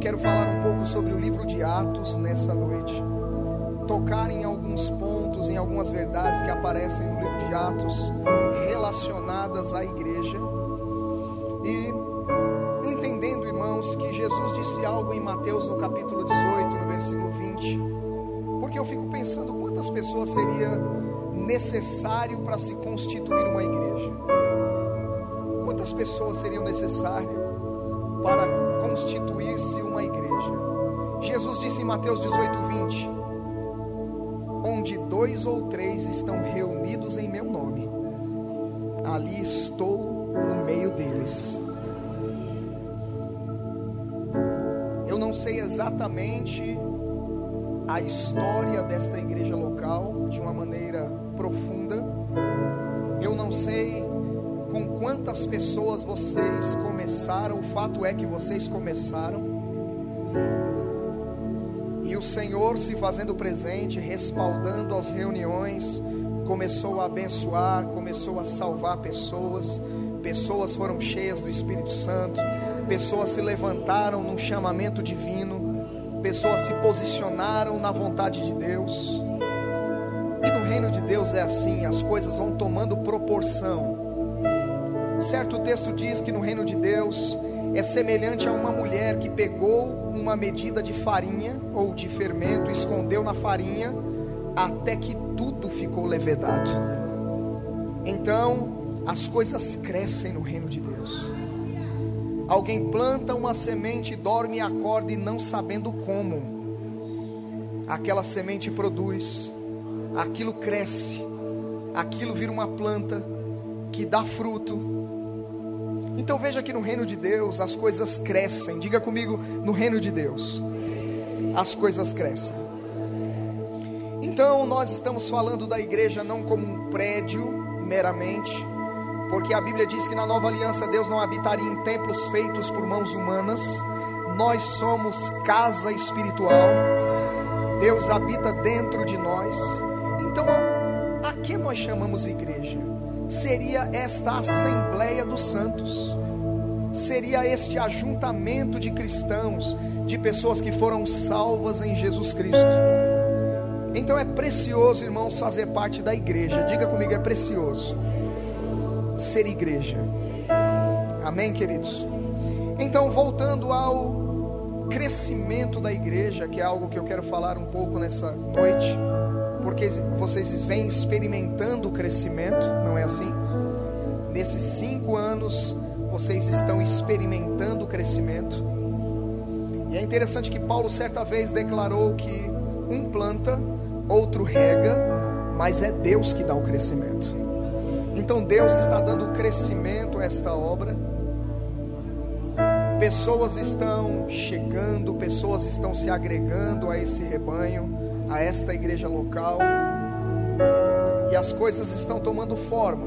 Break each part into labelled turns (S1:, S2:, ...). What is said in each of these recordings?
S1: quero falar um pouco sobre o livro de Atos nessa noite. Tocar em alguns pontos, em algumas verdades que aparecem no livro de Atos relacionadas à igreja. E entendendo, irmãos, que Jesus disse algo em Mateus no capítulo 18, no versículo 20. Porque eu fico pensando quantas pessoas seria necessário para se constituir uma igreja? Quantas pessoas seriam necessárias para constituir-se uma igreja? Jesus disse em Mateus 18, 20: Onde dois ou três estão reunidos em meu nome, ali estou no meio deles. Eu não sei exatamente a história desta igreja local de uma maneira profunda. Eu não sei quantas pessoas vocês começaram, o fato é que vocês começaram. E o Senhor se fazendo presente, respaldando as reuniões, começou a abençoar, começou a salvar pessoas, pessoas foram cheias do Espírito Santo, pessoas se levantaram num chamamento divino, pessoas se posicionaram na vontade de Deus. E no reino de Deus é assim, as coisas vão tomando proporção. Certo texto diz que no reino de Deus é semelhante a uma mulher que pegou uma medida de farinha ou de fermento, escondeu na farinha, até que tudo ficou levedado. Então, as coisas crescem no reino de Deus. Alguém planta uma semente, dorme e acorda e não sabendo como. Aquela semente produz aquilo cresce, aquilo vira uma planta que dá fruto. Então veja que no reino de Deus as coisas crescem. Diga comigo, no reino de Deus as coisas crescem. Então nós estamos falando da igreja não como um prédio meramente, porque a Bíblia diz que na nova aliança Deus não habitaria em templos feitos por mãos humanas. Nós somos casa espiritual. Deus habita dentro de nós. Então, a que nós chamamos igreja? Seria esta assembleia dos santos, seria este ajuntamento de cristãos, de pessoas que foram salvas em Jesus Cristo. Então é precioso, irmãos, fazer parte da igreja. Diga comigo, é precioso ser igreja. Amém, queridos? Então, voltando ao crescimento da igreja, que é algo que eu quero falar um pouco nessa noite porque vocês vêm experimentando o crescimento, não é assim? Nesses cinco anos, vocês estão experimentando o crescimento. E é interessante que Paulo certa vez declarou que um planta, outro rega, mas é Deus que dá o crescimento. Então Deus está dando crescimento a esta obra. Pessoas estão chegando, pessoas estão se agregando a esse rebanho a esta igreja local e as coisas estão tomando forma.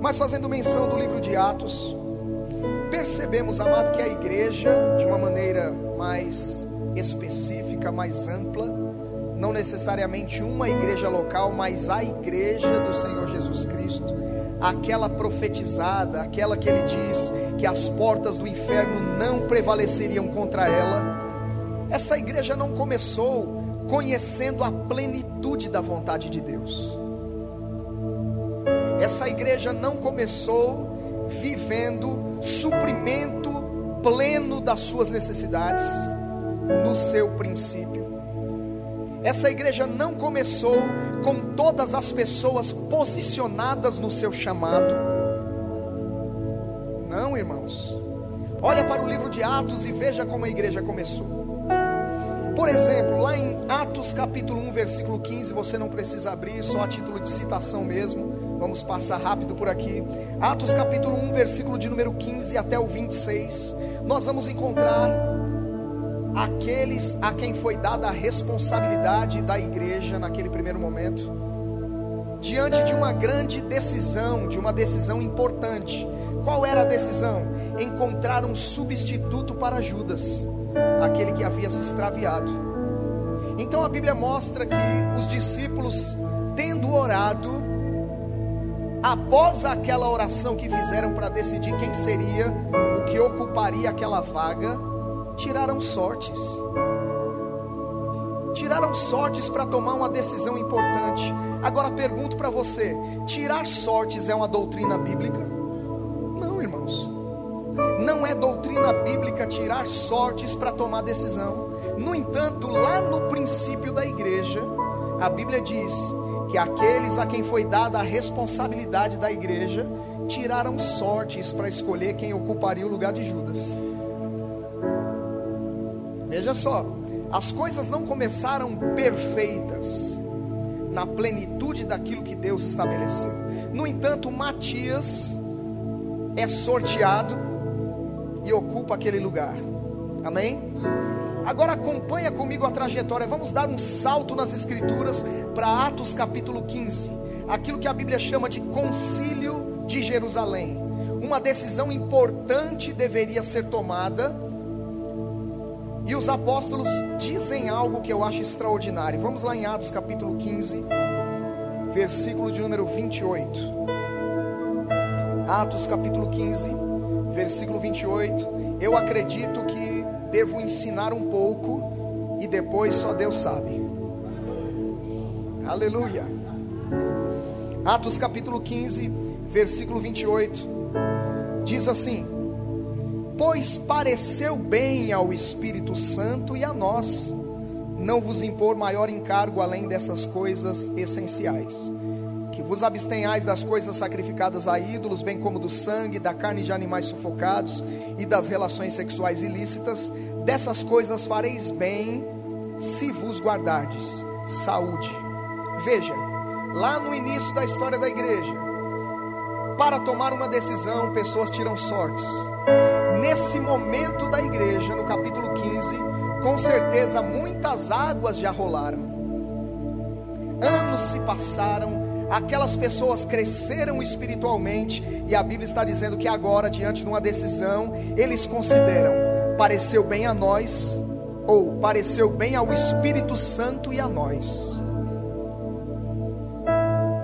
S1: Mas fazendo menção do livro de Atos, percebemos, amado, que a igreja, de uma maneira mais específica, mais ampla, não necessariamente uma igreja local, mas a igreja do Senhor Jesus Cristo, aquela profetizada, aquela que ele diz que as portas do inferno não prevaleceriam contra ela. Essa igreja não começou conhecendo a plenitude da vontade de Deus. Essa igreja não começou vivendo suprimento pleno das suas necessidades no seu princípio. Essa igreja não começou com todas as pessoas posicionadas no seu chamado. Não, irmãos. Olha para o livro de Atos e veja como a igreja começou. Por exemplo, lá em Atos capítulo 1, versículo 15, você não precisa abrir, só a título de citação mesmo. Vamos passar rápido por aqui. Atos capítulo 1, versículo de número 15 até o 26. Nós vamos encontrar aqueles a quem foi dada a responsabilidade da igreja naquele primeiro momento, diante de uma grande decisão, de uma decisão importante. Qual era a decisão? Encontrar um substituto para Judas aquele que havia se extraviado. Então a Bíblia mostra que os discípulos, tendo orado, após aquela oração que fizeram para decidir quem seria o que ocuparia aquela vaga, tiraram sortes. Tiraram sortes para tomar uma decisão importante. Agora pergunto para você: tirar sortes é uma doutrina bíblica? Não, é doutrina bíblica tirar sortes para tomar decisão. No entanto, lá no princípio da igreja, a Bíblia diz que aqueles a quem foi dada a responsabilidade da igreja tiraram sortes para escolher quem ocuparia o lugar de Judas. Veja só, as coisas não começaram perfeitas na plenitude daquilo que Deus estabeleceu. No entanto, Matias é sorteado e ocupa aquele lugar. Amém? Agora acompanha comigo a trajetória. Vamos dar um salto nas escrituras para Atos capítulo 15. Aquilo que a Bíblia chama de concílio de Jerusalém. Uma decisão importante deveria ser tomada. E os apóstolos dizem algo que eu acho extraordinário. Vamos lá em Atos capítulo 15, versículo de número 28. Atos capítulo 15, versículo 28. Eu acredito que devo ensinar um pouco e depois só Deus sabe. Aleluia. Atos capítulo 15, versículo 28. Diz assim: Pois pareceu bem ao Espírito Santo e a nós não vos impor maior encargo além dessas coisas essenciais que vos abstenhais das coisas sacrificadas a ídolos, bem como do sangue, da carne de animais sufocados e das relações sexuais ilícitas, dessas coisas fareis bem se vos guardardes. Saúde. Veja, lá no início da história da igreja, para tomar uma decisão, pessoas tiram sortes. Nesse momento da igreja, no capítulo 15, com certeza muitas águas já rolaram. Anos se passaram, aquelas pessoas cresceram espiritualmente, e a Bíblia está dizendo que agora, diante de uma decisão, eles consideram: pareceu bem a nós, ou pareceu bem ao Espírito Santo e a nós.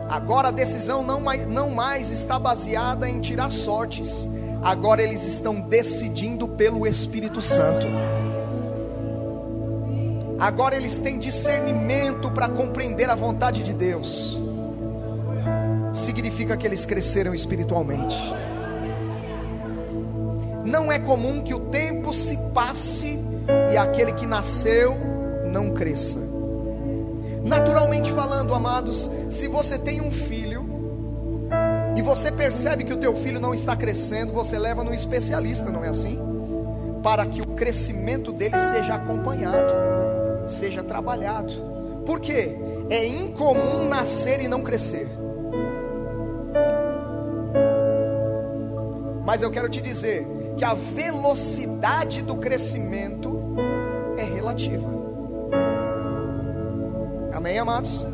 S1: Agora a decisão não mais, não mais está baseada em tirar sortes, agora eles estão decidindo pelo Espírito Santo. Agora eles têm discernimento para compreender a vontade de Deus significa que eles cresceram espiritualmente. Não é comum que o tempo se passe e aquele que nasceu não cresça. Naturalmente falando, amados, se você tem um filho e você percebe que o teu filho não está crescendo, você leva no especialista, não é assim? Para que o crescimento dele seja acompanhado, seja trabalhado. Por quê? É incomum nascer e não crescer. Mas eu quero te dizer que a velocidade do crescimento é relativa. Amém, amados?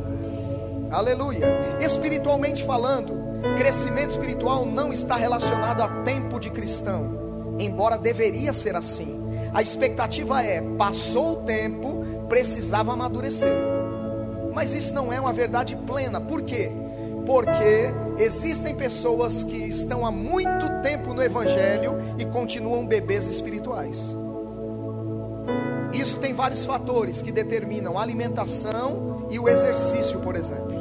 S1: Aleluia. Espiritualmente falando, crescimento espiritual não está relacionado a tempo de cristão, embora deveria ser assim. A expectativa é: passou o tempo, precisava amadurecer. Mas isso não é uma verdade plena. Por quê? Porque existem pessoas que estão há muito tempo no Evangelho e continuam bebês espirituais. Isso tem vários fatores que determinam a alimentação e o exercício, por exemplo.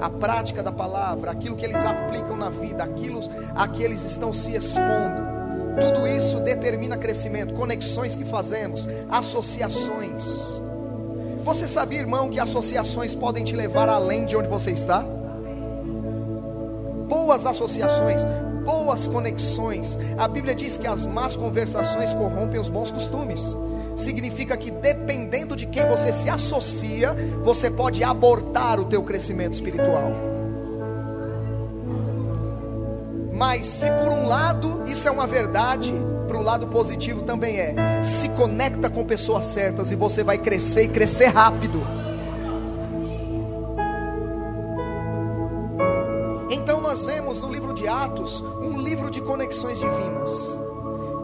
S1: A prática da palavra, aquilo que eles aplicam na vida, aquilo a que eles estão se expondo. Tudo isso determina crescimento, conexões que fazemos, associações. Você sabia, irmão, que associações podem te levar além de onde você está? Boas associações, boas conexões. A Bíblia diz que as más conversações corrompem os bons costumes. Significa que dependendo de quem você se associa, você pode abortar o teu crescimento espiritual. Mas se por um lado isso é uma verdade, para o lado positivo também é. Se conecta com pessoas certas e você vai crescer e crescer rápido. Nós vemos no livro de Atos um livro de conexões divinas.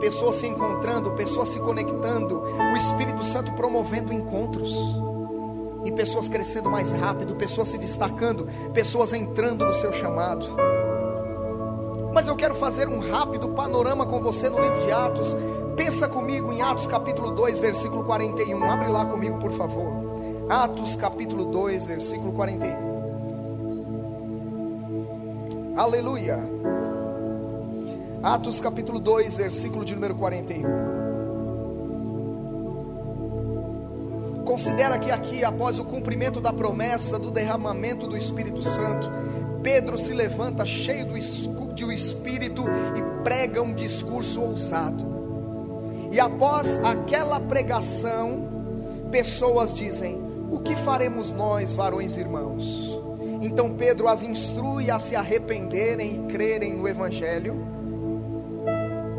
S1: Pessoas se encontrando, pessoas se conectando, o Espírito Santo promovendo encontros. E pessoas crescendo mais rápido, pessoas se destacando, pessoas entrando no seu chamado. Mas eu quero fazer um rápido panorama com você no livro de Atos, Pensa comigo em Atos capítulo 2, versículo 41. Abre lá comigo, por favor. Atos capítulo 2, versículo 41. Aleluia. Atos capítulo 2, versículo de número 41. Considera que aqui, após o cumprimento da promessa do derramamento do Espírito Santo, Pedro se levanta cheio do Espírito e prega um discurso ousado. E após aquela pregação, pessoas dizem: O que faremos nós, varões irmãos? Então Pedro as instrui a se arrependerem e crerem no Evangelho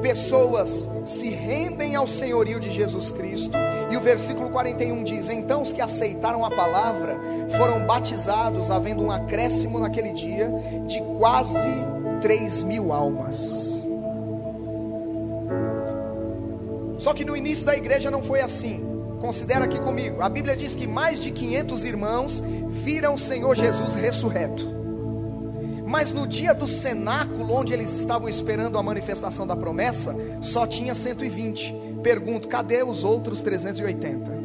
S1: pessoas se rendem ao senhorio de Jesus Cristo. E o versículo 41 diz: Então os que aceitaram a palavra foram batizados, havendo um acréscimo naquele dia de quase 3 mil almas. Só que no início da igreja não foi assim. Considera aqui comigo. A Bíblia diz que mais de 500 irmãos viram o Senhor Jesus ressurreto. Mas no dia do cenáculo, onde eles estavam esperando a manifestação da promessa, só tinha 120. Pergunto, cadê os outros 380?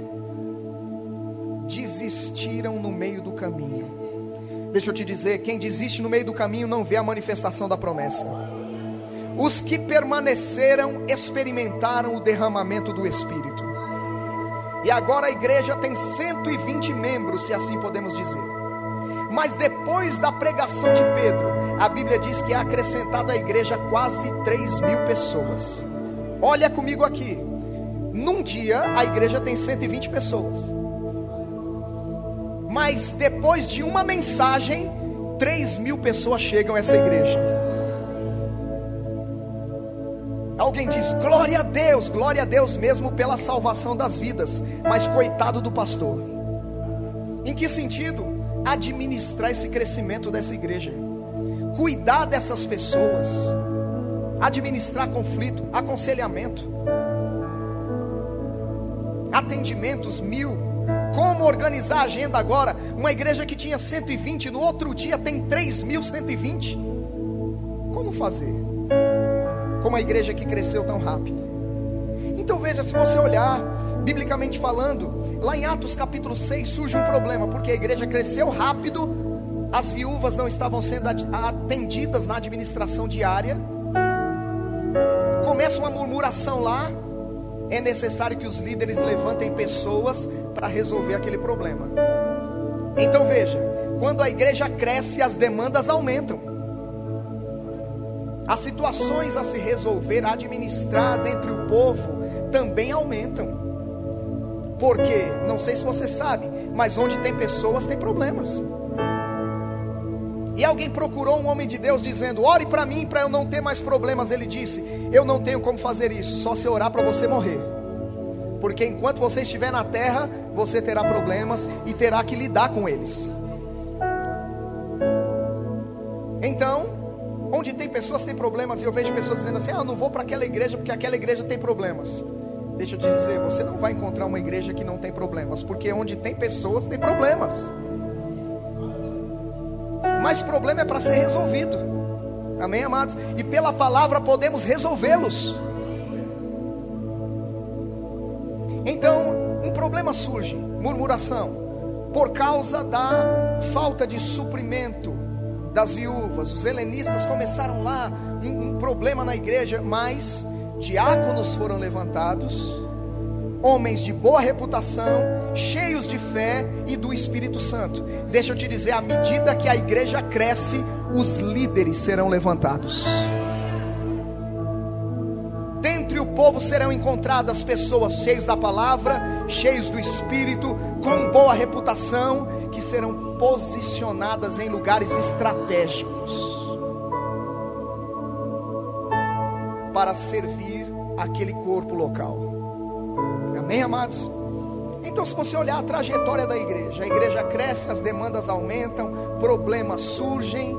S1: Desistiram no meio do caminho. Deixa eu te dizer: quem desiste no meio do caminho não vê a manifestação da promessa. Os que permaneceram experimentaram o derramamento do Espírito. E agora a igreja tem 120 membros, se assim podemos dizer. Mas depois da pregação de Pedro, a Bíblia diz que é acrescentada à igreja quase 3 mil pessoas. Olha comigo aqui. Num dia a igreja tem 120 pessoas. Mas depois de uma mensagem, 3 mil pessoas chegam a essa igreja. Alguém diz glória a Deus, glória a Deus mesmo pela salvação das vidas, mas coitado do pastor. Em que sentido? administrar esse crescimento dessa igreja, cuidar dessas pessoas, administrar conflito, aconselhamento, atendimentos mil. Como organizar a agenda agora? Uma igreja que tinha 120, no outro dia tem 3.120. Como fazer? Como a igreja que cresceu tão rápido. Então veja, se você olhar, biblicamente falando, Lá em Atos capítulo 6 surge um problema, porque a igreja cresceu rápido, as viúvas não estavam sendo atendidas na administração diária. Começa uma murmuração lá. É necessário que os líderes levantem pessoas para resolver aquele problema. Então veja, quando a igreja cresce, as demandas aumentam. As situações a se resolver, a administrar dentre o povo, também aumentam. Porque, não sei se você sabe, mas onde tem pessoas tem problemas. E alguém procurou um homem de Deus dizendo: Ore para mim para eu não ter mais problemas. Ele disse: Eu não tenho como fazer isso, só se orar para você morrer. Porque enquanto você estiver na terra, você terá problemas e terá que lidar com eles. Então, pessoas tem problemas, e eu vejo pessoas dizendo assim: Ah, eu não vou para aquela igreja porque aquela igreja tem problemas. Deixa eu te dizer, você não vai encontrar uma igreja que não tem problemas, porque onde tem pessoas tem problemas. Mas problema é para ser resolvido. Amém, amados? E pela palavra podemos resolvê-los. Então, um problema surge, murmuração, por causa da falta de suprimento das viúvas. Os helenistas começaram lá um, um problema na igreja, mas diáconos foram levantados, homens de boa reputação, cheios de fé e do Espírito Santo. Deixa eu te dizer, à medida que a igreja cresce, os líderes serão levantados. Povo serão encontradas pessoas cheias da palavra, cheios do Espírito, com boa reputação, que serão posicionadas em lugares estratégicos para servir aquele corpo local. Amém, amados? Então, se você olhar a trajetória da igreja, a igreja cresce, as demandas aumentam, problemas surgem,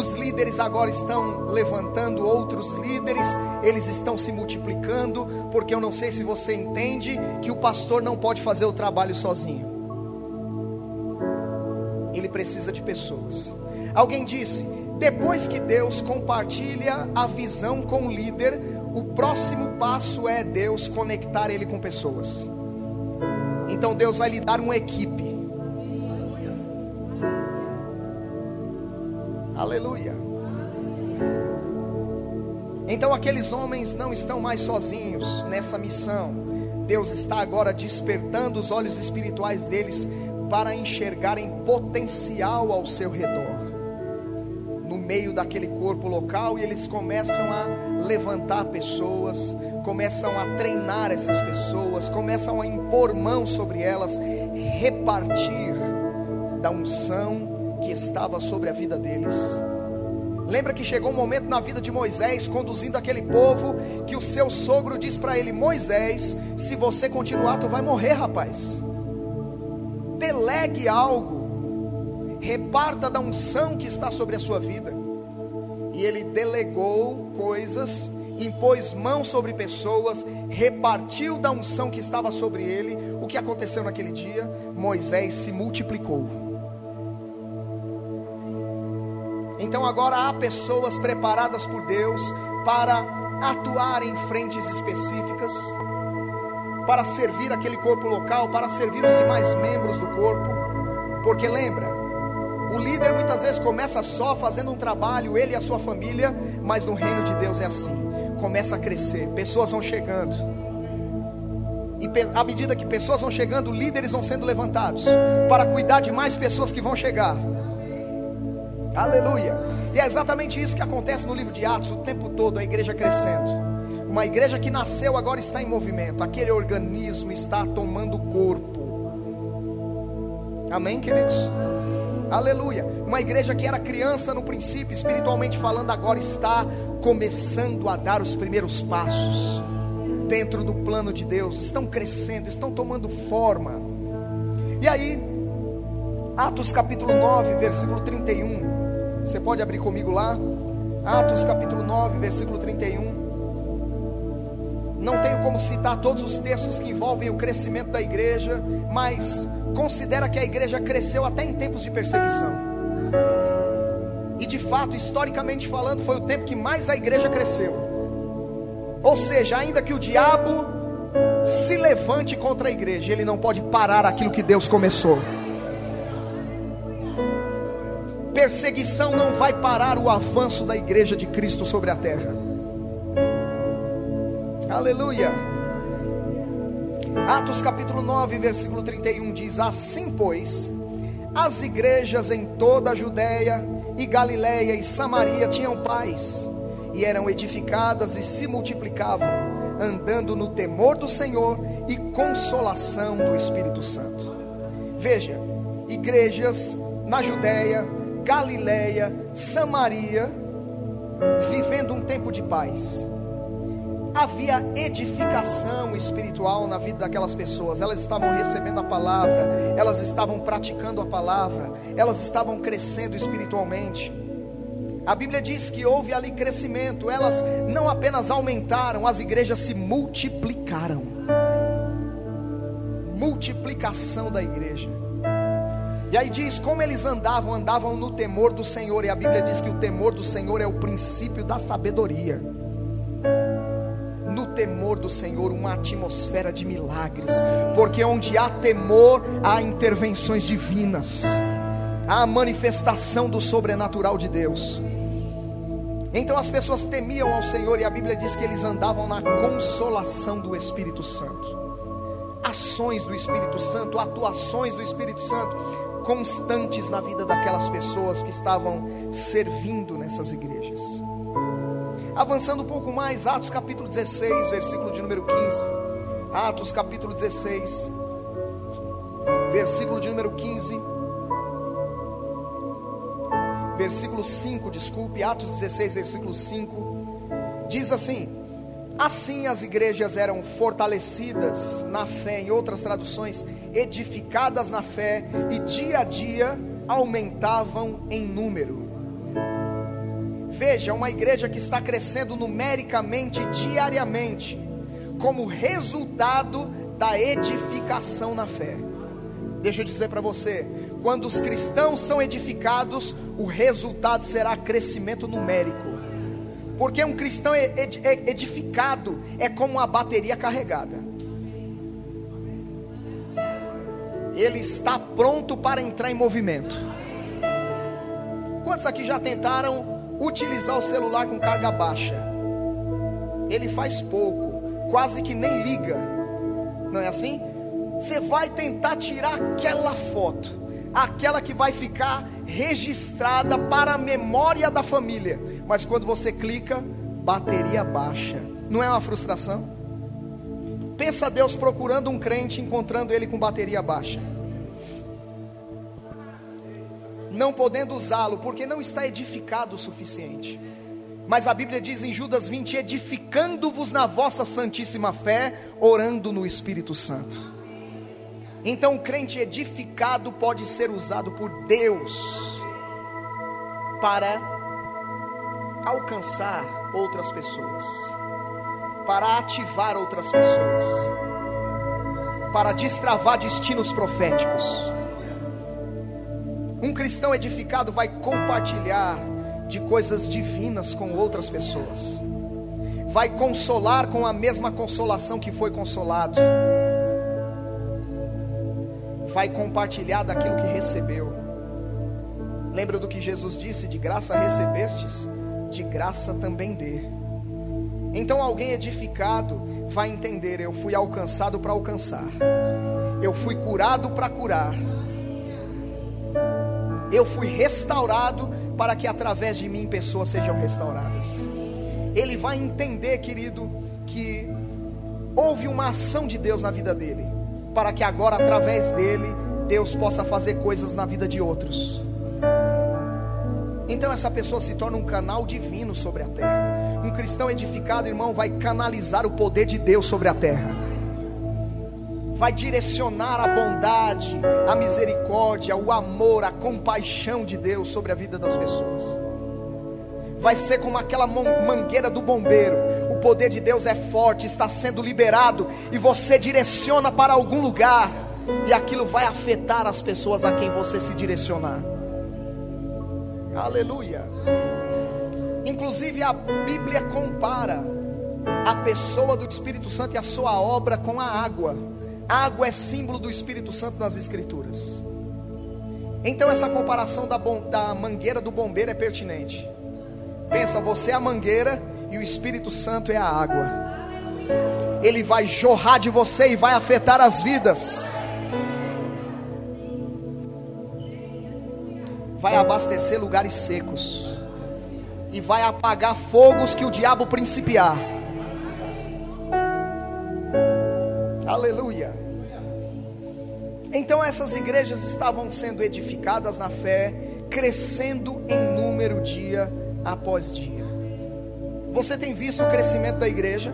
S1: os líderes agora estão levantando outros líderes, eles estão se multiplicando, porque eu não sei se você entende que o pastor não pode fazer o trabalho sozinho, ele precisa de pessoas. Alguém disse: Depois que Deus compartilha a visão com o líder, o próximo passo é Deus conectar ele com pessoas. Então Deus vai lhe dar uma equipe. Aleluia. Então aqueles homens não estão mais sozinhos nessa missão. Deus está agora despertando os olhos espirituais deles para enxergarem potencial ao seu redor no meio daquele corpo local e eles começam a levantar pessoas, começam a treinar essas pessoas, começam a impor mão sobre elas, repartir da unção que estava sobre a vida deles. Lembra que chegou um momento na vida de Moisés, conduzindo aquele povo, que o seu sogro diz para ele: Moisés, se você continuar, tu vai morrer, rapaz. Delegue algo reparta da unção que está sobre a sua vida. E ele delegou coisas, impôs mão sobre pessoas, repartiu da unção que estava sobre ele. O que aconteceu naquele dia? Moisés se multiplicou. Então agora há pessoas preparadas por Deus para atuar em frentes específicas, para servir aquele corpo local, para servir os demais membros do corpo. Porque lembra, o líder muitas vezes começa só fazendo um trabalho, ele e a sua família, mas no reino de Deus é assim: começa a crescer, pessoas vão chegando. E à medida que pessoas vão chegando, líderes vão sendo levantados para cuidar de mais pessoas que vão chegar. Aleluia. E é exatamente isso que acontece no livro de Atos o tempo todo, a igreja crescendo. Uma igreja que nasceu agora está em movimento, aquele organismo está tomando corpo. Amém, queridos? Aleluia. Uma igreja que era criança no princípio, espiritualmente falando, agora está começando a dar os primeiros passos dentro do plano de Deus. Estão crescendo, estão tomando forma. E aí, Atos capítulo 9, versículo 31. Você pode abrir comigo lá? Atos capítulo 9, versículo 31. Não tenho como citar todos os textos que envolvem o crescimento da igreja, mas considera que a igreja cresceu até em tempos de perseguição. E de fato, historicamente falando, foi o tempo que mais a igreja cresceu. Ou seja, ainda que o diabo se levante contra a igreja, ele não pode parar aquilo que Deus começou. Perseguição não vai parar o avanço da igreja de Cristo sobre a terra. Aleluia. Atos capítulo 9, versículo 31 diz: Assim, pois, as igrejas em toda a Judéia e Galiléia e Samaria tinham paz, e eram edificadas e se multiplicavam, andando no temor do Senhor e consolação do Espírito Santo. Veja, igrejas na Judéia, Galiléia, Samaria, vivendo um tempo de paz havia edificação espiritual na vida daquelas pessoas. Elas estavam recebendo a palavra, elas estavam praticando a palavra, elas estavam crescendo espiritualmente. A Bíblia diz que houve ali crescimento, elas não apenas aumentaram, as igrejas se multiplicaram. Multiplicação da igreja. E aí diz como eles andavam, andavam no temor do Senhor, e a Bíblia diz que o temor do Senhor é o princípio da sabedoria no temor do Senhor uma atmosfera de milagres, porque onde há temor, há intervenções divinas, há a manifestação do sobrenatural de Deus. Então as pessoas temiam ao Senhor e a Bíblia diz que eles andavam na consolação do Espírito Santo. Ações do Espírito Santo, atuações do Espírito Santo constantes na vida daquelas pessoas que estavam servindo nessas igrejas. Avançando um pouco mais, Atos capítulo 16, versículo de número 15. Atos capítulo 16, versículo de número 15. Versículo 5, desculpe, Atos 16, versículo 5. Diz assim: Assim as igrejas eram fortalecidas na fé, em outras traduções, edificadas na fé, e dia a dia aumentavam em número Veja, uma igreja que está crescendo numericamente, diariamente, como resultado da edificação na fé. Deixa eu dizer para você: Quando os cristãos são edificados, o resultado será crescimento numérico. Porque um cristão edificado é como uma bateria carregada. Ele está pronto para entrar em movimento. Quantos aqui já tentaram utilizar o celular com carga baixa? Ele faz pouco, quase que nem liga. Não é assim? Você vai tentar tirar aquela foto aquela que vai ficar registrada para a memória da família. Mas quando você clica, bateria baixa. Não é uma frustração? Pensa Deus procurando um crente, encontrando ele com bateria baixa. Não podendo usá-lo, porque não está edificado o suficiente. Mas a Bíblia diz em Judas 20: edificando-vos na vossa santíssima fé, orando no Espírito Santo. Então, o crente edificado pode ser usado por Deus para alcançar outras pessoas, para ativar outras pessoas, para destravar destinos proféticos. Um cristão edificado vai compartilhar de coisas divinas com outras pessoas, vai consolar com a mesma consolação que foi consolado vai compartilhar daquilo que recebeu. Lembra do que Jesus disse: de graça recebestes, de graça também dê. Então alguém edificado vai entender: eu fui alcançado para alcançar, eu fui curado para curar, eu fui restaurado para que através de mim pessoas sejam restauradas. Ele vai entender, querido, que houve uma ação de Deus na vida dele para que agora, através dele, Deus possa fazer coisas na vida de outros. Então essa pessoa se torna um canal divino sobre a terra. Um cristão edificado, irmão, vai canalizar o poder de Deus sobre a terra. Vai direcionar a bondade, a misericórdia, o amor, a compaixão de Deus sobre a vida das pessoas. Vai ser como aquela mangueira do bombeiro poder de Deus é forte, está sendo liberado, e você direciona para algum lugar, e aquilo vai afetar as pessoas a quem você se direcionar. Aleluia. Inclusive a Bíblia compara a pessoa do Espírito Santo e a sua obra com a água. A água é símbolo do Espírito Santo nas Escrituras. Então essa comparação da, da mangueira do bombeiro é pertinente. Pensa, você é a mangueira e o Espírito Santo é a água. Ele vai jorrar de você e vai afetar as vidas. Vai abastecer lugares secos. E vai apagar fogos que o diabo principiar. Aleluia. Então essas igrejas estavam sendo edificadas na fé, crescendo em número dia após dia. Você tem visto o crescimento da igreja?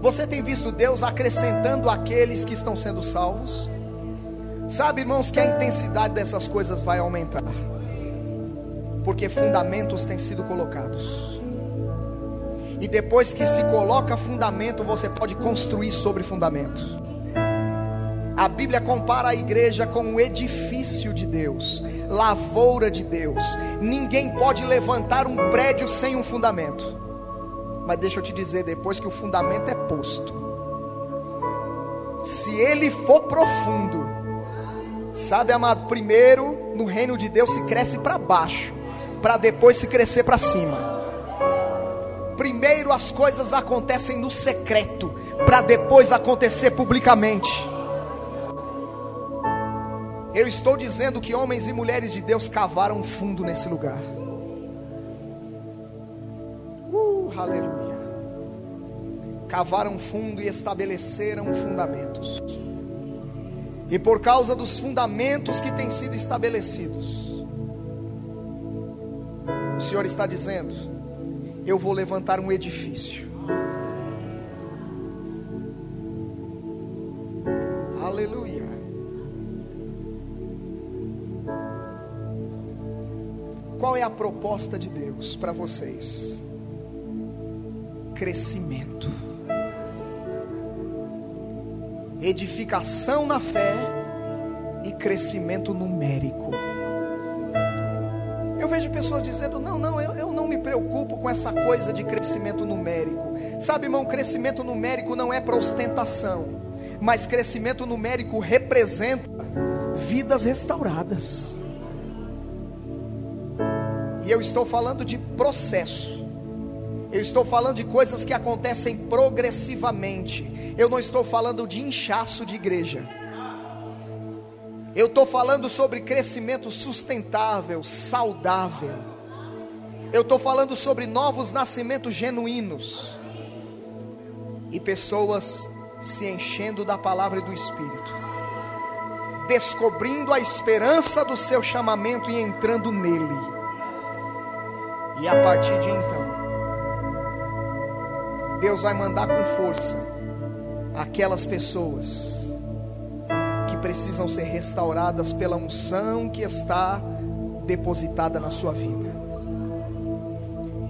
S1: Você tem visto Deus acrescentando aqueles que estão sendo salvos? Sabe, irmãos, que a intensidade dessas coisas vai aumentar, porque fundamentos têm sido colocados. E depois que se coloca fundamento, você pode construir sobre fundamento. A Bíblia compara a igreja com o edifício de Deus, lavoura de Deus. Ninguém pode levantar um prédio sem um fundamento. Mas deixa eu te dizer, depois que o fundamento é posto, se ele for profundo, sabe, amado, primeiro no reino de Deus se cresce para baixo, para depois se crescer para cima. Primeiro as coisas acontecem no secreto, para depois acontecer publicamente. Eu estou dizendo que homens e mulheres de Deus cavaram fundo nesse lugar. Uh, aleluia. Cavaram fundo e estabeleceram fundamentos. E por causa dos fundamentos que têm sido estabelecidos, o Senhor está dizendo: Eu vou levantar um edifício. Aleluia. Qual é a proposta de Deus para vocês? Crescimento, edificação na fé e crescimento numérico. Eu vejo pessoas dizendo: não, não, eu, eu não me preocupo com essa coisa de crescimento numérico. Sabe, irmão, crescimento numérico não é para ostentação, mas crescimento numérico representa vidas restauradas. E eu estou falando de processo. Eu estou falando de coisas que acontecem progressivamente. Eu não estou falando de inchaço de igreja. Eu estou falando sobre crescimento sustentável, saudável. Eu estou falando sobre novos nascimentos genuínos. E pessoas se enchendo da palavra e do Espírito, descobrindo a esperança do seu chamamento e entrando nele. E a partir de então, Deus vai mandar com força aquelas pessoas que precisam ser restauradas pela unção que está depositada na sua vida.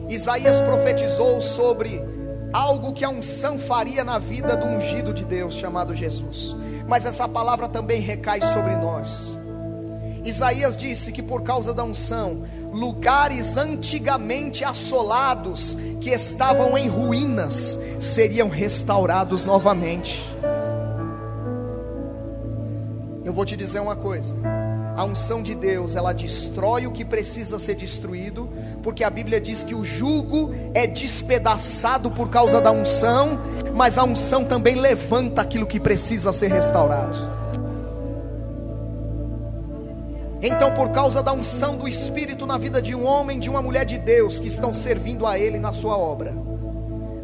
S1: Isaías profetizou sobre algo que a unção faria na vida do ungido de Deus chamado Jesus, mas essa palavra também recai sobre nós. Isaías disse que por causa da unção, lugares antigamente assolados, que estavam em ruínas, seriam restaurados novamente. Eu vou te dizer uma coisa: a unção de Deus, ela destrói o que precisa ser destruído, porque a Bíblia diz que o jugo é despedaçado por causa da unção, mas a unção também levanta aquilo que precisa ser restaurado. Então, por causa da unção do Espírito na vida de um homem, de uma mulher de Deus que estão servindo a Ele na sua obra,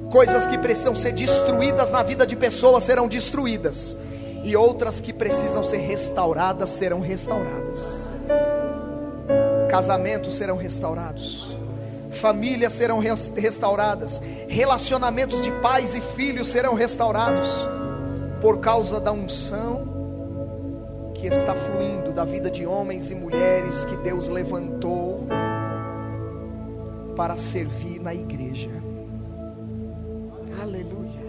S1: coisas que precisam ser destruídas na vida de pessoas serão destruídas, e outras que precisam ser restauradas serão restauradas. Casamentos serão restaurados, famílias serão restauradas, relacionamentos de pais e filhos serão restaurados, por causa da unção que está fluindo da vida de homens e mulheres que Deus levantou para servir na igreja. Aleluia.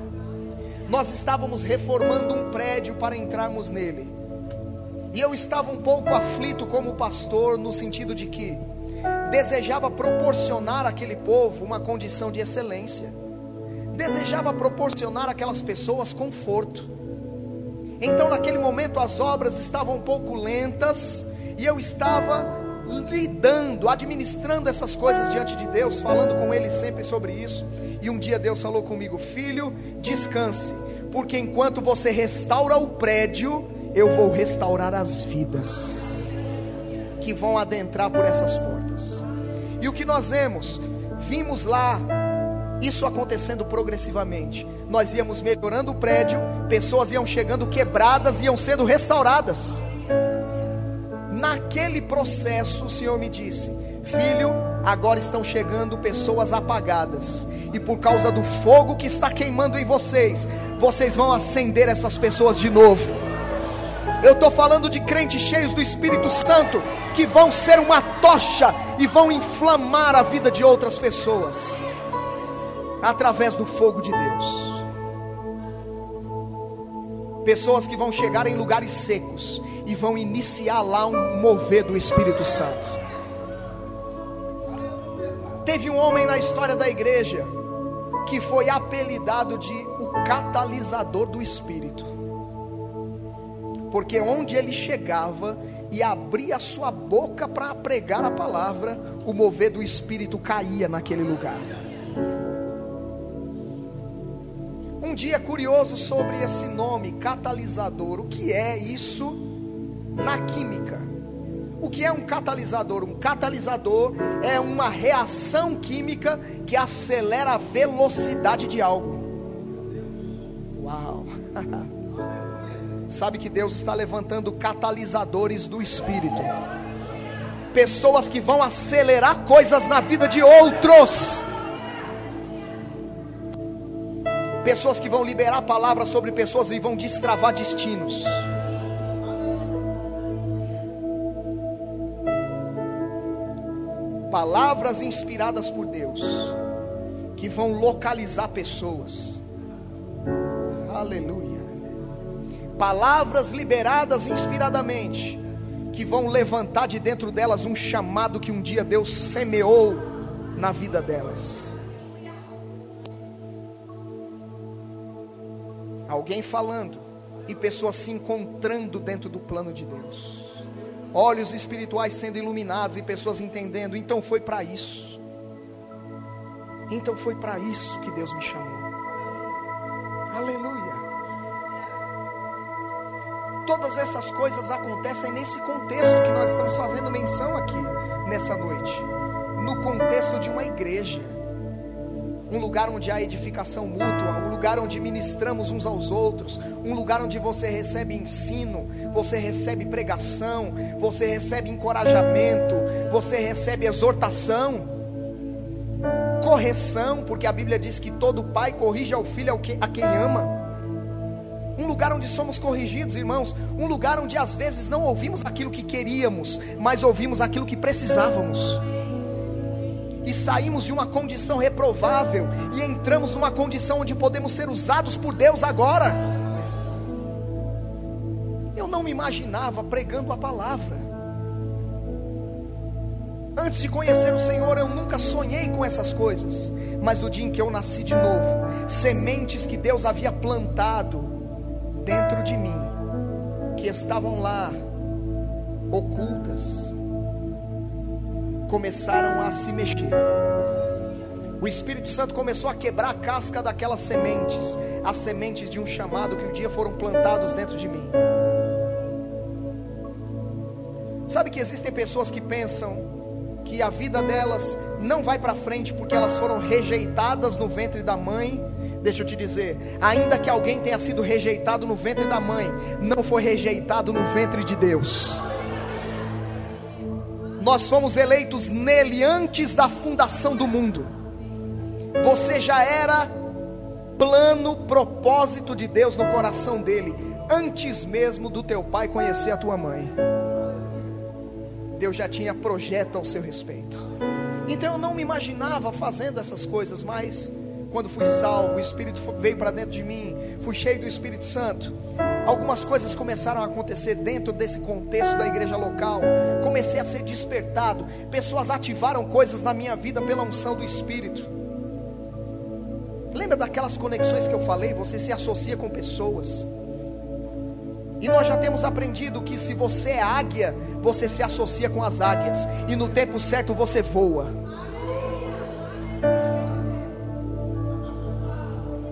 S1: Nós estávamos reformando um prédio para entrarmos nele. E eu estava um pouco aflito como pastor, no sentido de que desejava proporcionar àquele povo uma condição de excelência, desejava proporcionar àquelas pessoas conforto. Então, naquele momento, as obras estavam um pouco lentas e eu estava lidando, administrando essas coisas diante de Deus, falando com Ele sempre sobre isso. E um dia Deus falou comigo: Filho, descanse, porque enquanto você restaura o prédio, eu vou restaurar as vidas que vão adentrar por essas portas. E o que nós vemos? Vimos lá isso acontecendo progressivamente. Nós íamos melhorando o prédio, pessoas iam chegando quebradas, iam sendo restauradas. Naquele processo, o Senhor me disse: Filho, agora estão chegando pessoas apagadas, e por causa do fogo que está queimando em vocês, vocês vão acender essas pessoas de novo. Eu estou falando de crentes cheios do Espírito Santo que vão ser uma tocha e vão inflamar a vida de outras pessoas através do fogo de Deus. Pessoas que vão chegar em lugares secos e vão iniciar lá um mover do Espírito Santo. Teve um homem na história da igreja que foi apelidado de o catalisador do Espírito. Porque onde ele chegava e abria a sua boca para pregar a palavra, o mover do Espírito caía naquele lugar. Um dia curioso sobre esse nome, catalisador. O que é isso na química? O que é um catalisador? Um catalisador é uma reação química que acelera a velocidade de algo. Uau! Sabe que Deus está levantando catalisadores do espírito. Pessoas que vão acelerar coisas na vida de outros pessoas que vão liberar palavras sobre pessoas e vão destravar destinos. Palavras inspiradas por Deus que vão localizar pessoas. Aleluia. palavras liberadas inspiradamente, que vão levantar de dentro delas um chamado que um dia Deus semeou na vida delas. Alguém falando e pessoas se encontrando dentro do plano de Deus. Olhos espirituais sendo iluminados e pessoas entendendo. Então foi para isso. Então foi para isso que Deus me chamou. Aleluia. Todas essas coisas acontecem nesse contexto que nós estamos fazendo menção aqui nessa noite. No contexto de uma igreja um lugar onde há edificação mútua, um lugar onde ministramos uns aos outros, um lugar onde você recebe ensino, você recebe pregação, você recebe encorajamento, você recebe exortação, correção, porque a Bíblia diz que todo pai corrige ao filho a quem ama. Um lugar onde somos corrigidos, irmãos. Um lugar onde às vezes não ouvimos aquilo que queríamos, mas ouvimos aquilo que precisávamos e saímos de uma condição reprovável e entramos numa condição onde podemos ser usados por Deus agora. Eu não me imaginava pregando a palavra. Antes de conhecer o Senhor, eu nunca sonhei com essas coisas. Mas no dia em que eu nasci de novo, sementes que Deus havia plantado dentro de mim, que estavam lá, ocultas, começaram a se mexer. O Espírito Santo começou a quebrar a casca daquelas sementes, as sementes de um chamado que um dia foram plantados dentro de mim. Sabe que existem pessoas que pensam que a vida delas não vai para frente porque elas foram rejeitadas no ventre da mãe. Deixa eu te dizer, ainda que alguém tenha sido rejeitado no ventre da mãe, não foi rejeitado no ventre de Deus. Nós fomos eleitos nele antes da fundação do mundo. Você já era plano, propósito de Deus no coração dele, antes mesmo do teu pai conhecer a tua mãe. Deus já tinha projeto ao seu respeito. Então eu não me imaginava fazendo essas coisas, mas quando fui salvo, o Espírito veio para dentro de mim, fui cheio do Espírito Santo. Algumas coisas começaram a acontecer dentro desse contexto da igreja local. Comecei a ser despertado. Pessoas ativaram coisas na minha vida pela unção do Espírito. Lembra daquelas conexões que eu falei? Você se associa com pessoas. E nós já temos aprendido que se você é águia, você se associa com as águias. E no tempo certo você voa.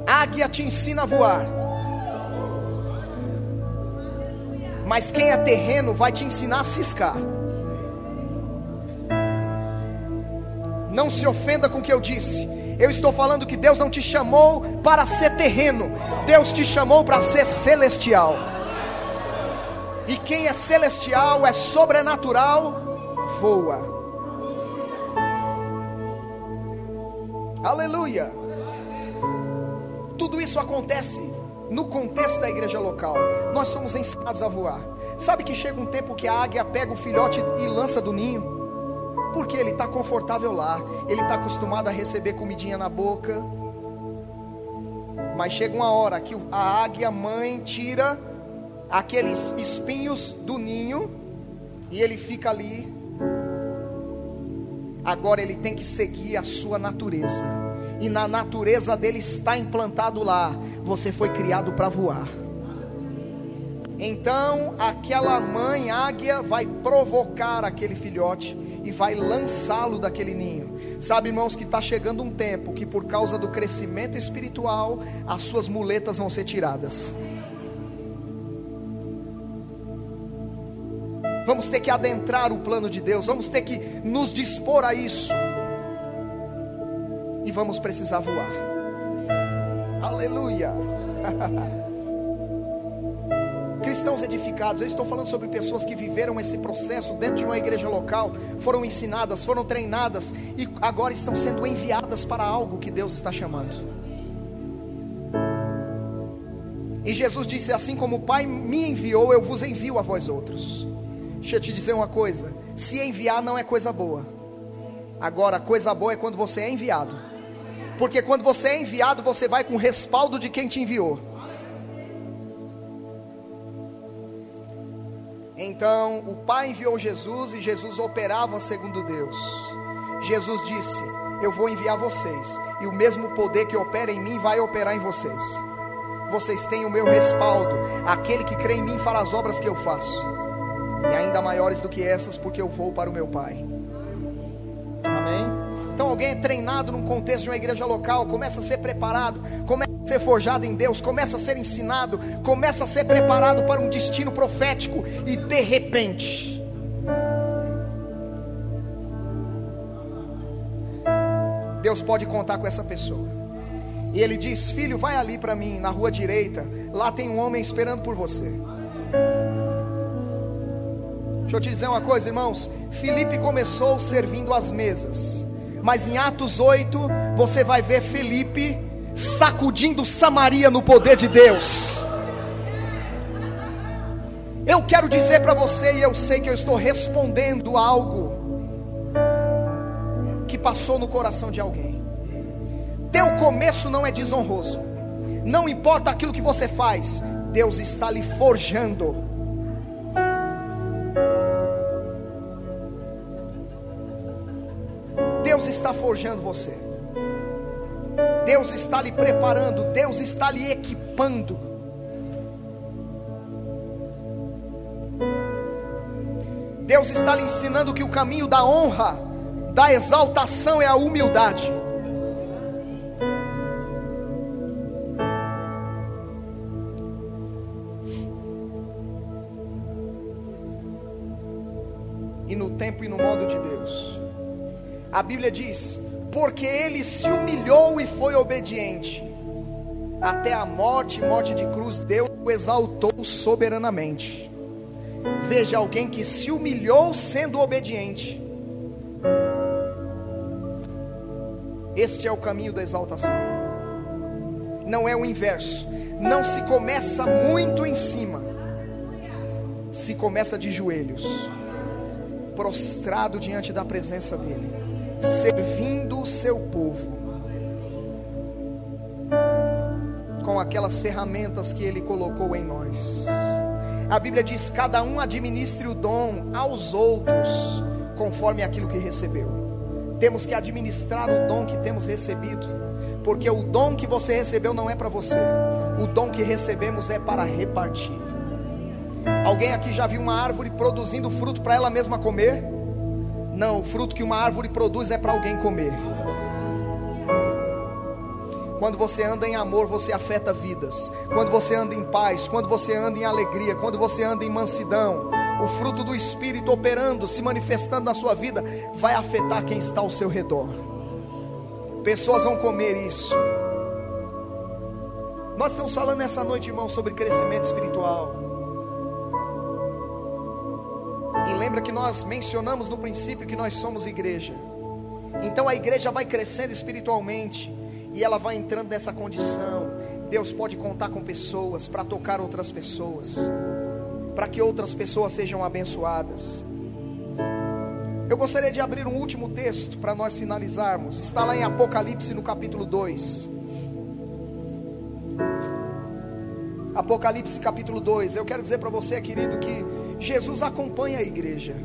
S1: águia te ensina a voar. Mas quem é terreno vai te ensinar a ciscar. Não se ofenda com o que eu disse. Eu estou falando que Deus não te chamou para ser terreno, Deus te chamou para ser celestial. E quem é celestial, é sobrenatural, voa. Aleluia. Tudo isso acontece no contexto da igreja local. Nós somos ensinados a voar. Sabe que chega um tempo que a águia pega o filhote e lança do ninho? Porque ele está confortável lá, ele está acostumado a receber comidinha na boca. Mas chega uma hora que a águia mãe tira aqueles espinhos do ninho e ele fica ali. Agora ele tem que seguir a sua natureza e na natureza dele está implantado lá. Você foi criado para voar. Então, aquela mãe águia vai provocar aquele filhote e vai lançá-lo daquele ninho. Sabe, irmãos, que está chegando um tempo que, por causa do crescimento espiritual, as suas muletas vão ser tiradas. Vamos ter que adentrar o plano de Deus, vamos ter que nos dispor a isso e vamos precisar voar. Aleluia! Cristãos edificados, eu estou falando sobre pessoas que viveram esse processo dentro de uma igreja local, foram ensinadas, foram treinadas e agora estão sendo enviadas para algo que Deus está chamando. E Jesus disse: Assim como o Pai me enviou, eu vos envio a vós outros. Deixa eu te dizer uma coisa: se enviar não é coisa boa. Agora, coisa boa é quando você é enviado. Porque quando você é enviado, você vai com o respaldo de quem te enviou. Então o Pai enviou Jesus e Jesus operava segundo Deus. Jesus disse: Eu vou enviar vocês, e o mesmo poder que opera em mim vai operar em vocês. Vocês têm o meu respaldo. Aquele que crê em mim fará as obras que eu faço, e ainda maiores do que essas, porque eu vou para o meu Pai. Alguém é treinado num contexto de uma igreja local, começa a ser preparado, começa a ser forjado em Deus, começa a ser ensinado, começa a ser preparado para um destino profético, e de repente, Deus pode contar com essa pessoa. E ele diz: Filho, vai ali para mim, na rua direita, lá tem um homem esperando por você. Deixa eu te dizer uma coisa, irmãos. Felipe começou servindo as mesas. Mas em Atos 8, você vai ver Felipe sacudindo Samaria no poder de Deus. Eu quero dizer para você, e eu sei que eu estou respondendo algo que passou no coração de alguém. Teu começo não é desonroso, não importa aquilo que você faz, Deus está lhe forjando está forjando você. Deus está lhe preparando, Deus está lhe equipando. Deus está lhe ensinando que o caminho da honra, da exaltação é a humildade. E no tempo e no modo de Deus. A Bíblia diz: porque ele se humilhou e foi obediente até a morte, morte de cruz, Deus o exaltou soberanamente. Veja alguém que se humilhou sendo obediente. Este é o caminho da exaltação. Não é o inverso. Não se começa muito em cima. Se começa de joelhos, prostrado diante da presença dele servindo o seu povo com aquelas ferramentas que ele colocou em nós. A Bíblia diz: cada um administre o dom aos outros, conforme aquilo que recebeu. Temos que administrar o dom que temos recebido, porque o dom que você recebeu não é para você, o dom que recebemos é para repartir. Alguém aqui já viu uma árvore produzindo fruto para ela mesma comer? Não, o fruto que uma árvore produz é para alguém comer. Quando você anda em amor, você afeta vidas. Quando você anda em paz, quando você anda em alegria, quando você anda em mansidão, o fruto do Espírito operando, se manifestando na sua vida, vai afetar quem está ao seu redor. Pessoas vão comer isso. Nós estamos falando nessa noite, irmão, sobre crescimento espiritual. E lembra que nós mencionamos no princípio que nós somos igreja. Então a igreja vai crescendo espiritualmente e ela vai entrando nessa condição. Deus pode contar com pessoas para tocar outras pessoas, para que outras pessoas sejam abençoadas. Eu gostaria de abrir um último texto para nós finalizarmos. Está lá em Apocalipse no capítulo 2. Apocalipse capítulo 2. Eu quero dizer para você, querido, que Jesus acompanha a igreja.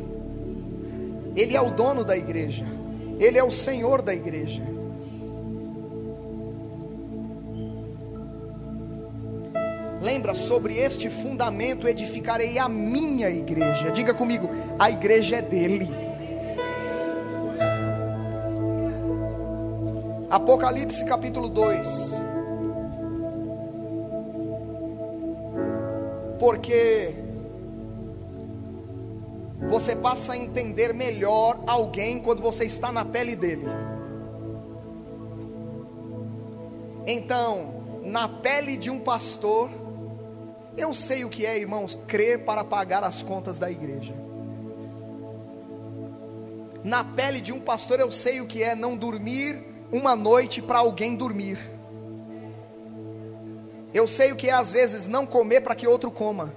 S1: Ele é o dono da igreja. Ele é o Senhor da igreja. Lembra, sobre este fundamento edificarei a minha igreja. Diga comigo, a igreja é dele. Apocalipse capítulo 2. Porque você passa a entender melhor alguém quando você está na pele dele. Então, na pele de um pastor, eu sei o que é, irmãos, crer para pagar as contas da igreja. Na pele de um pastor, eu sei o que é não dormir uma noite para alguém dormir. Eu sei o que é às vezes não comer para que outro coma.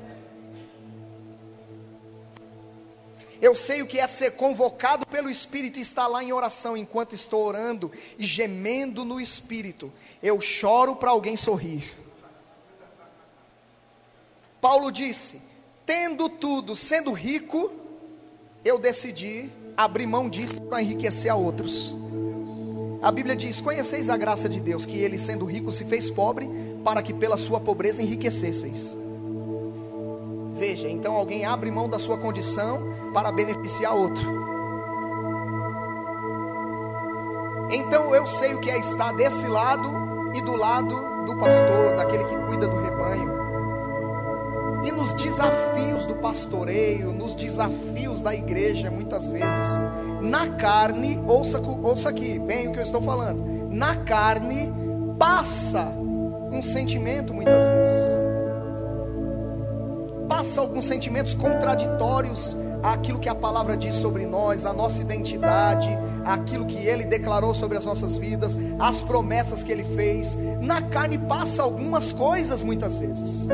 S1: Eu sei o que é ser convocado pelo Espírito e estar lá em oração enquanto estou orando e gemendo no Espírito. Eu choro para alguém sorrir. Paulo disse: tendo tudo, sendo rico, eu decidi abrir mão disso para enriquecer a outros. A Bíblia diz: Conheceis a graça de Deus, que ele, sendo rico, se fez pobre, para que pela sua pobreza enriquecesseis. Veja, então alguém abre mão da sua condição para beneficiar outro. Então eu sei o que é estar desse lado e do lado do pastor, daquele que cuida do rebanho. E nos desafios do pastoreio, nos desafios da igreja, muitas vezes, na carne, ouça, ouça aqui, bem o que eu estou falando, na carne passa um sentimento muitas vezes, passa alguns sentimentos contraditórios àquilo que a palavra diz sobre nós, a nossa identidade, aquilo que ele declarou sobre as nossas vidas, as promessas que ele fez. Na carne passa algumas coisas muitas vezes.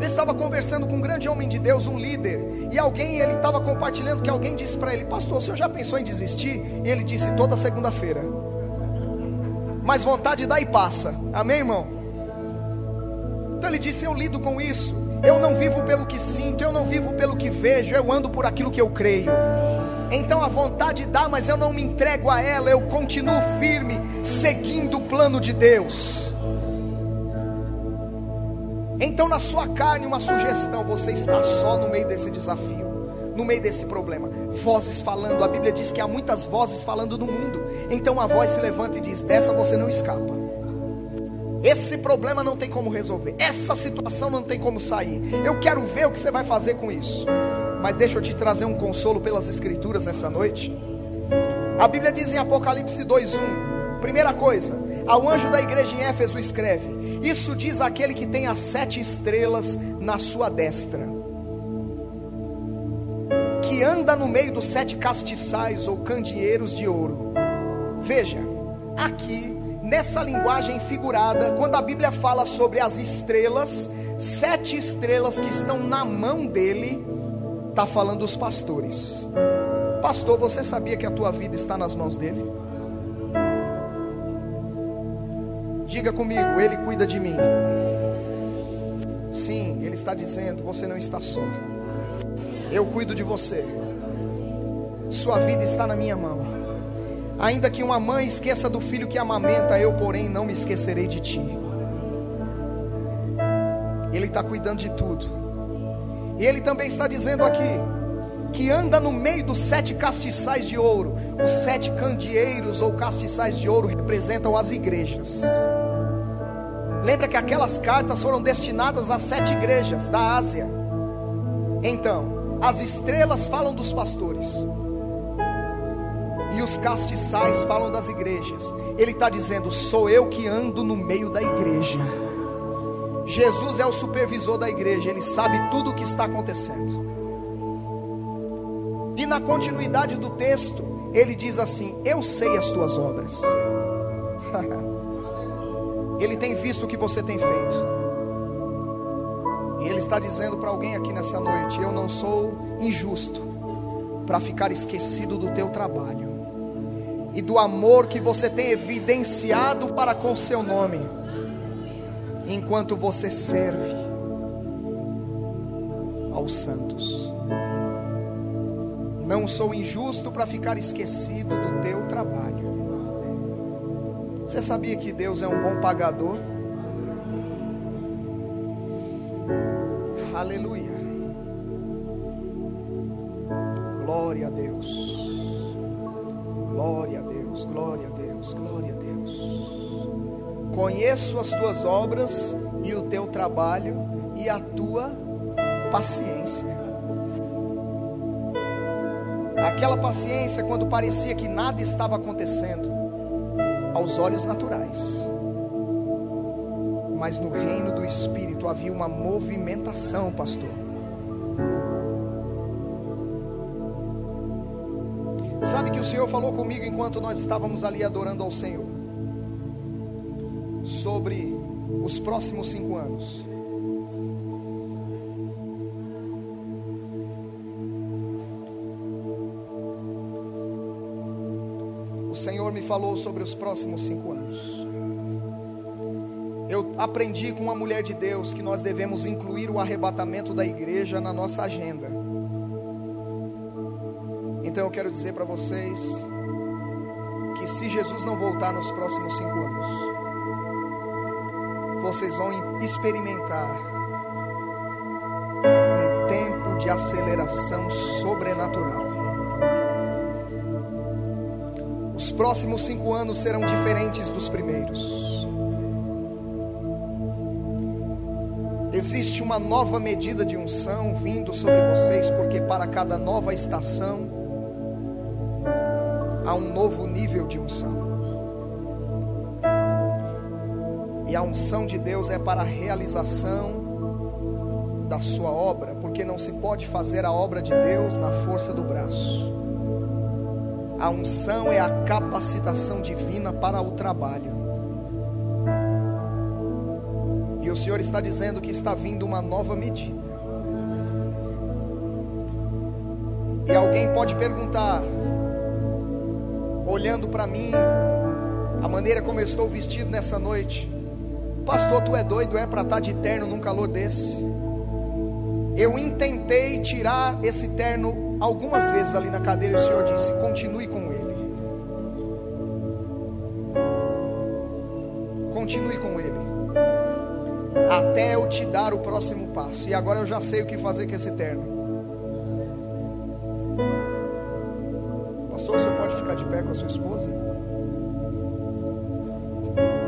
S1: Eu estava conversando com um grande homem de Deus, um líder, e alguém, ele estava compartilhando que alguém disse para ele: Pastor, o senhor já pensou em desistir? E ele disse: Toda segunda-feira. Mas vontade dá e passa. Amém, irmão? Então ele disse: Eu lido com isso. Eu não vivo pelo que sinto, eu não vivo pelo que vejo, eu ando por aquilo que eu creio. Então a vontade dá, mas eu não me entrego a ela, eu continuo firme, seguindo o plano de Deus. Então, na sua carne, uma sugestão: você está só no meio desse desafio, no meio desse problema. Vozes falando, a Bíblia diz que há muitas vozes falando no mundo. Então, a voz se levanta e diz: dessa você não escapa. Esse problema não tem como resolver, essa situação não tem como sair. Eu quero ver o que você vai fazer com isso. Mas deixa eu te trazer um consolo pelas Escrituras nessa noite. A Bíblia diz em Apocalipse 2:1, primeira coisa, ao anjo da igreja em Éfeso escreve: Isso diz aquele que tem as sete estrelas na sua destra, que anda no meio dos sete castiçais ou candeeiros de ouro. Veja, aqui nessa linguagem figurada, quando a Bíblia fala sobre as estrelas, sete estrelas que estão na mão dele, está falando dos pastores. Pastor, você sabia que a tua vida está nas mãos dele? Diga comigo, Ele cuida de mim. Sim, Ele está dizendo: você não está só. Eu cuido de você. Sua vida está na minha mão. Ainda que uma mãe esqueça do filho que amamenta, eu, porém, não me esquecerei de ti. Ele está cuidando de tudo. E Ele também está dizendo aqui: que anda no meio dos sete castiçais de ouro. Os sete candeeiros ou castiçais de ouro representam as igrejas. Lembra que aquelas cartas foram destinadas às sete igrejas da Ásia. Então, as estrelas falam dos pastores, e os castiçais falam das igrejas. Ele está dizendo: sou eu que ando no meio da igreja. Jesus é o supervisor da igreja, ele sabe tudo o que está acontecendo. E na continuidade do texto, ele diz assim: Eu sei as tuas obras. Ele tem visto o que você tem feito. E Ele está dizendo para alguém aqui nessa noite: Eu não sou injusto para ficar esquecido do teu trabalho e do amor que você tem evidenciado para com seu nome, enquanto você serve aos santos. Não sou injusto para ficar esquecido do teu trabalho. Você sabia que Deus é um bom pagador? Aleluia. Glória a Deus. Glória a Deus, glória a Deus, glória a Deus. Conheço as tuas obras e o teu trabalho e a tua paciência. Aquela paciência quando parecia que nada estava acontecendo aos olhos naturais. Mas no reino do Espírito havia uma movimentação, pastor. O Senhor falou comigo enquanto nós estávamos ali adorando ao Senhor? Sobre os próximos cinco anos. O Senhor me falou sobre os próximos cinco anos. Eu aprendi com uma mulher de Deus que nós devemos incluir o arrebatamento da igreja na nossa agenda. Então eu quero dizer para vocês que se Jesus não voltar nos próximos cinco anos, vocês vão experimentar um tempo de aceleração sobrenatural. Os próximos cinco anos serão diferentes dos primeiros. Existe uma nova medida de unção vindo sobre vocês, porque para cada nova estação há um novo nível de unção. E a unção de Deus é para a realização da sua obra, porque não se pode fazer a obra de Deus na força do braço. A unção é a capacitação divina para o trabalho. E o Senhor está dizendo que está vindo uma nova medida. E alguém pode perguntar, olhando para mim, a maneira como eu estou vestido nessa noite, Pastor, tu é doido, é para estar tá de terno num calor desse? Eu intentei tirar esse terno algumas vezes ali na cadeira, o Senhor disse: continue com ele. Continue com ele. Até eu te dar o próximo passo. E agora eu já sei o que fazer com esse terno. De pé com a sua esposa?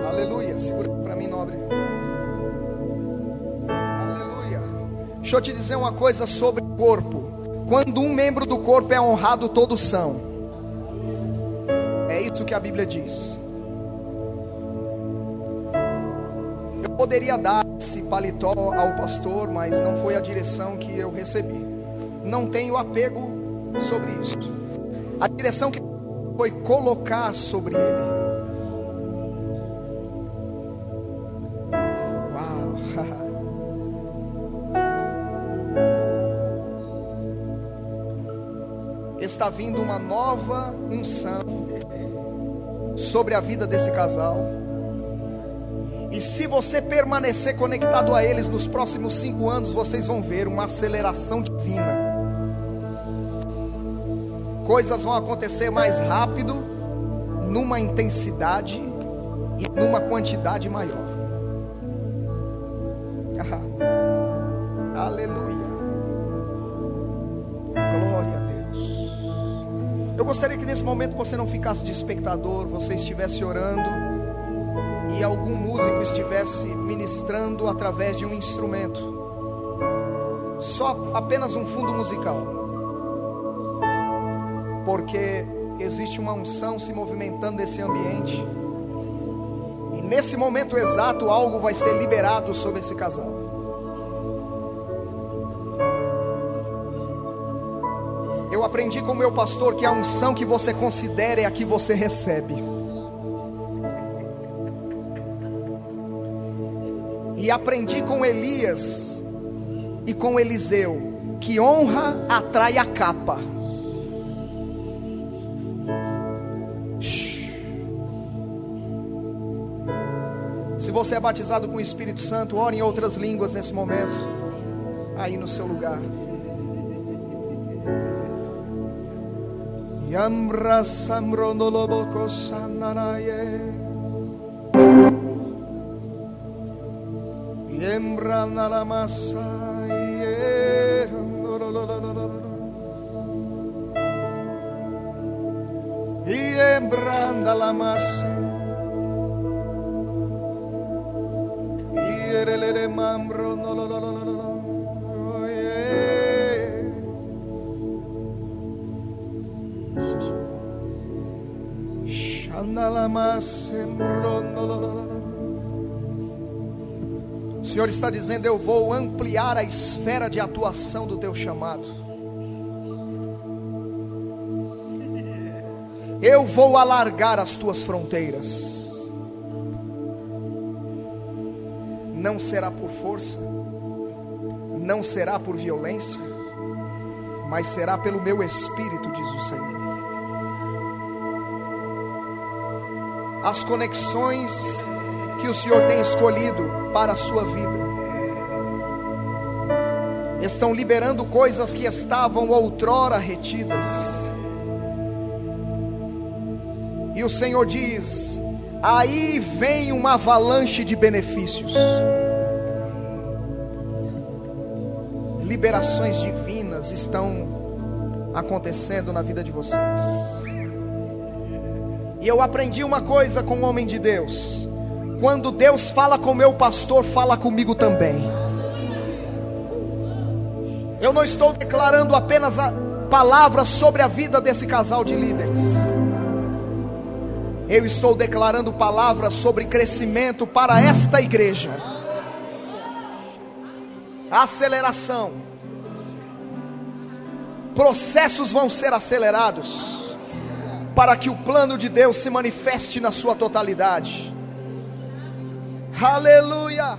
S1: Aleluia. Segura para mim, nobre. Aleluia. Deixa eu te dizer uma coisa sobre o corpo. Quando um membro do corpo é honrado, todos são. É isso que a Bíblia diz. Eu poderia dar esse paletó ao pastor, mas não foi a direção que eu recebi. Não tenho apego sobre isso. A direção que foi colocar sobre ele está vindo uma nova unção sobre a vida desse casal. E se você permanecer conectado a eles nos próximos cinco anos, vocês vão ver uma aceleração divina. Coisas vão acontecer mais rápido, numa intensidade e numa quantidade maior. gostaria que nesse momento você não ficasse de espectador, você estivesse orando e algum músico estivesse ministrando através de um instrumento. Só apenas um fundo musical. Porque existe uma unção se movimentando nesse ambiente. E nesse momento exato algo vai ser liberado sobre esse casal. Eu aprendi com meu pastor que a unção que você considera é a que você recebe. E aprendi com Elias e com Eliseu que honra atrai a capa. Você é batizado com o Espírito Santo, ore em outras línguas nesse momento, aí no seu lugar. Yamra samronoloboko sananaye. Mamro no lo lo lo lo. O Senhor está dizendo: Eu vou ampliar a esfera de atuação do teu chamado. Eu vou alargar as tuas fronteiras. Não será por força, não será por violência, mas será pelo meu espírito, diz o Senhor. as conexões que o Senhor tem escolhido para a sua vida. Estão liberando coisas que estavam outrora retidas. E o Senhor diz: aí vem uma avalanche de benefícios. Liberações divinas estão acontecendo na vida de vocês. E eu aprendi uma coisa com o homem de Deus: quando Deus fala com meu pastor, fala comigo também. Eu não estou declarando apenas a palavra sobre a vida desse casal de líderes. Eu estou declarando palavras sobre crescimento para esta igreja. Aceleração. Processos vão ser acelerados para que o plano de Deus se manifeste na sua totalidade. Aleluia!